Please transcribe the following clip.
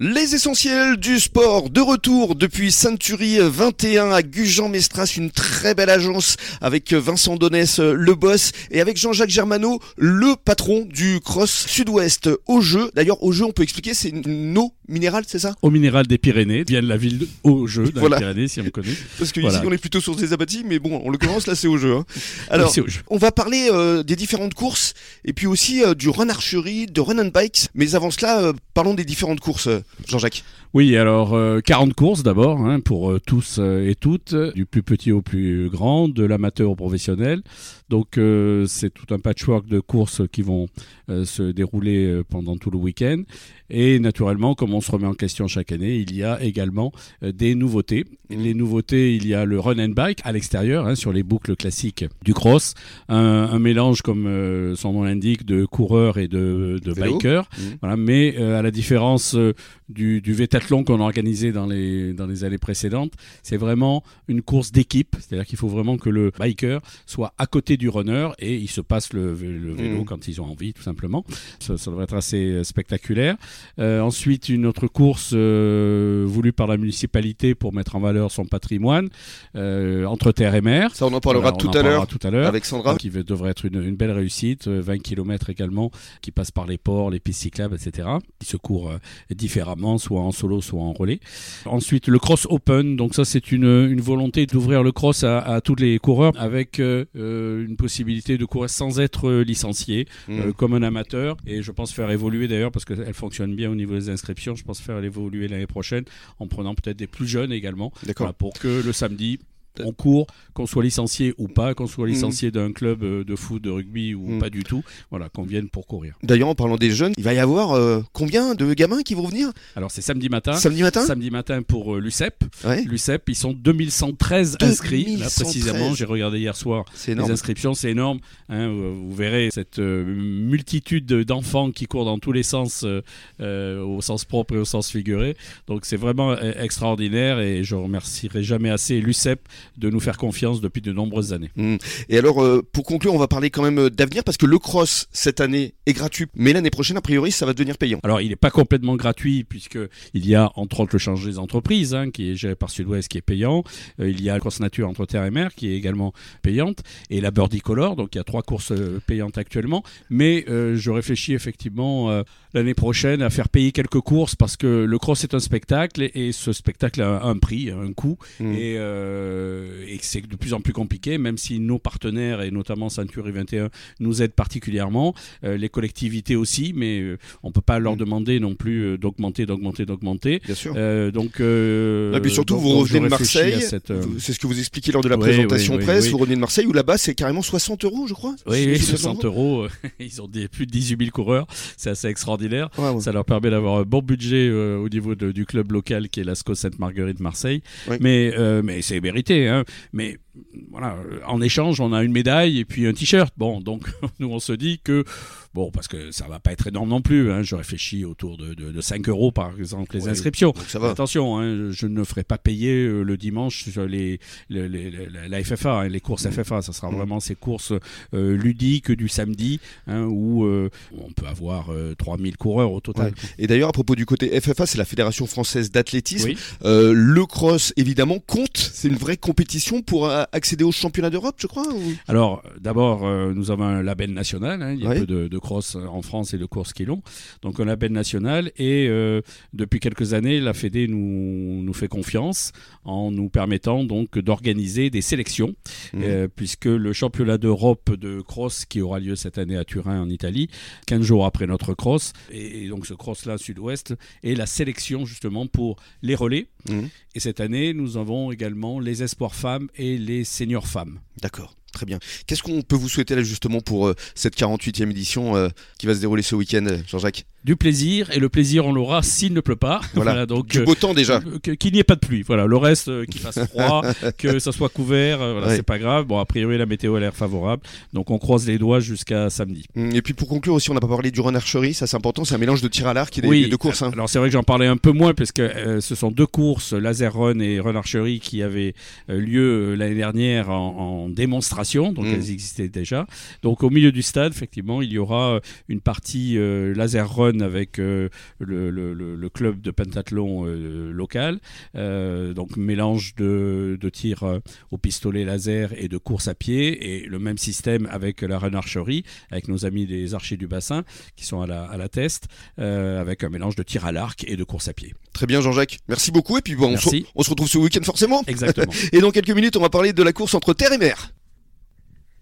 Les essentiels du sport de retour depuis Sainte-Turie 21 à Gujan-Mestras, une très belle agence avec Vincent Donès, le boss, et avec Jean-Jacques Germano, le patron du Cross Sud-Ouest au jeu. D'ailleurs, au jeu, on peut expliquer, c'est une eau minérale, c'est ça? Au minéral des Pyrénées, vient de la ville au jeu, dans Voilà. les Pyrénées, si on me connaît. Parce que Voilà. ici, on est plutôt sur des abattis, mais bon, on le commence là, c'est au jeu. hein. Alors, C'est au jeu. on va parler euh, des différentes courses et puis aussi euh, du run archery, de run and bikes. Mais avant cela, euh, parlons des différentes courses, Jean-Jacques. Oui, alors euh, 40 courses d'abord, hein, pour euh, tous euh, et toutes, du plus petit au plus grand, de l'amateur au professionnel. Donc euh, c'est tout un patchwork de courses qui vont euh, se dérouler euh, pendant tout le week-end. Et naturellement, comme on se remet en question chaque année, il y a également euh, des nouveautés. Les nouveautés, il y a le run and bike à l'extérieur, hein, sur les boucles classiques du cross, un, un mélange comme euh, son nom l'indique de coureurs et de, bikers. Voilà, mais euh, à la différence euh, du, du vétathlon qu'on a organisé dans les, dans les années précédentes, c'est vraiment une course d'équipe. C'est-à-dire qu'il faut vraiment que le biker soit à côté du runner et il se passe le, vé- le vélo Mhm. quand ils ont envie, tout simplement. Ça, ça devrait être assez euh, spectaculaire. Euh, ensuite, une autre course euh, voulue par la municipalité pour mettre en valeur son patrimoine euh, entre terre et mer. Ça, on en parlera on tout en à parlera l'heure tout à l'heure avec Sandra. qui devrait être une, une belle réussite, euh, 20 km également, qui passe par les ports, les pistes cyclables, etc., qui se courent euh, soit en solo, soit en relais. Ensuite, le cross open, donc ça c'est une, une volonté d'ouvrir le cross à, à tous les coureurs avec euh, euh, une possibilité de courir sans être licencié, euh, Mhm. comme un amateur, et je pense faire évoluer d'ailleurs, parce qu'elle fonctionne bien au niveau des inscriptions, je pense faire évoluer l'année prochaine, en prenant peut-être des plus jeunes également, D'accord. voilà, pour que le samedi, on court, qu'on soit licencié ou pas, qu'on soit Mhm. licencié d'un club euh, de foot, de rugby ou Mhm. pas du tout, voilà, qu'on vienne pour courir. D'ailleurs, en parlant des jeunes, il va y avoir euh, combien de gamins qui vont venir? Alors c'est samedi matin. samedi matin? Samedi matin pour euh, l'UCEP. Ouais, L'UCEP, ils sont 2113 inscrits. Là, 2113. précisément, j'ai regardé hier soir c'est les inscriptions, c'est énorme. hein, vous vous verrez cette euh, multitude d'enfants qui courent dans tous les sens, euh, euh, au sens propre et au sens figuré. Donc c'est vraiment euh, extraordinaire et je remercierai jamais assez l'UCEP de nous faire confiance depuis de nombreuses années. Et alors, euh, pour conclure, on va parler quand même euh, d'avenir parce que le cross cette année est gratuit, mais l'année prochaine, a priori, ça va devenir payant. Alors, il n'est pas complètement gratuit puisque il y a entre autres le change des entreprises hein, qui est géré par Sud-Ouest qui est payant. Euh, il y a la course nature entre terre et mer qui est également payante et la Birdie Color. Donc, il y a trois courses payantes actuellement. Mais euh, je réfléchis effectivement l'année prochaine à faire payer quelques courses parce que le cross est un spectacle et, et ce spectacle a un prix, un coût Mm. et, euh, et que c'est de plus en plus compliqué, même si nos partenaires et notamment Century 21 nous aident particulièrement, euh, les collectivités aussi, mais euh, on peut pas leur Mm. demander non plus euh, d'augmenter, d'augmenter, d'augmenter. Bien sûr. Euh, donc, euh, Et puis surtout, donc- vous revenez de Marseille. cette, euh, C'est ce que vous expliquez lors de la Oui, présentation oui, oui, presse. Vous revenez de Marseille où là-bas, c'est carrément 60 euros, je crois. Oui, oui, C'est 60 euros. euh, Ils ont des, plus de 18 000 coureurs. C'est assez extraordinaire. Ouais, ouais. Ça leur permet d'avoir un bon budget euh, au niveau de- du club local qui est l'ASCO Sainte-Marguerite Marseille. Euh, mais c'est mérité. Hein. Mais voilà, euh, en échange, on a une médaille et puis un t-shirt. Bon, donc nous, on se dit que, bon, parce que ça va pas être énorme non plus. Hein, je réfléchis autour de, de, de 5 euros par exemple les inscriptions. Donc ça va. Attention, hein, je ne ferai pas payer euh, le dimanche sur les, les- les- les- la FFA, hein, les courses FFA. Ça sera vraiment ces courses euh, ludiques du samedi où euh, on peut avoir euh, 3000 coureurs au total. Et d'ailleurs, à propos du côté FFA, c'est la Fédération française d'athlétisme. Oui. Euh, le cross, évidemment, compte. C'est une vraie compétition pour accéder au championnat d'Europe, je crois. ou- Alors, d'abord, euh, nous avons un label national. hein, il y a Oui. peu de, de cross en France et de courses qui l'ont. Donc, un label national. Et euh, depuis quelques années, la Fédé nous, nous fait confiance en nous permettant donc d'organiser des sélections. Mhm. Euh, puisque le championnat d'Europe de cross qui aura lieu cette année à Turin en Italie, 15 jours après notre cross, et, et donc ce cross-là sud-ouest, est la sélection justement pour les relais. Mhm. Et cette année, nous avons également les espoirs femmes et les seniors femmes. D'accord. Très bien. Qu'est-ce qu'on peut vous souhaiter là justement pour euh, cette 48e édition euh, qui va se dérouler ce week-end, euh, Jean-Jacques? Du plaisir, et le plaisir on l'aura s'il ne pleut pas. Voilà. donc Du beau temps déjà. qu'il n'y ait pas de pluie. Voilà, le reste, qu'il fasse froid, que ça soit couvert, voilà, Ouais. c'est pas grave. Bon, a priori, la météo a l'air favorable, donc on croise les doigts jusqu'à samedi. Hum, Et puis pour conclure aussi, on n'a pas parlé du run archery, ça c'est important, c'est un mélange de tir à l'arc et des, oui, deux courses. hein. Alors c'est vrai que j'en parlais un peu moins parce que euh, ce sont deux courses, laser run et run archery, qui avaient lieu l'année dernière en, en démonstration donc Mm. elles existaient déjà. Donc au milieu du stade, effectivement, il y aura une partie euh, laser run avec euh, le, le- le- le club de pentathlon euh, local, Euh, donc mélange de, de tir euh, au pistolet laser et de course à pied, et le même système avec la run archerie, avec nos amis des archers du bassin qui sont à la, à la test, euh, avec un mélange de tir à l'arc et de course à pied. Très bien Jean-Jacques, merci beaucoup et puis bon, on se, on se retrouve ce week-end forcément. Exactement. Et dans quelques minutes, on va parler de la course entre terre et mer.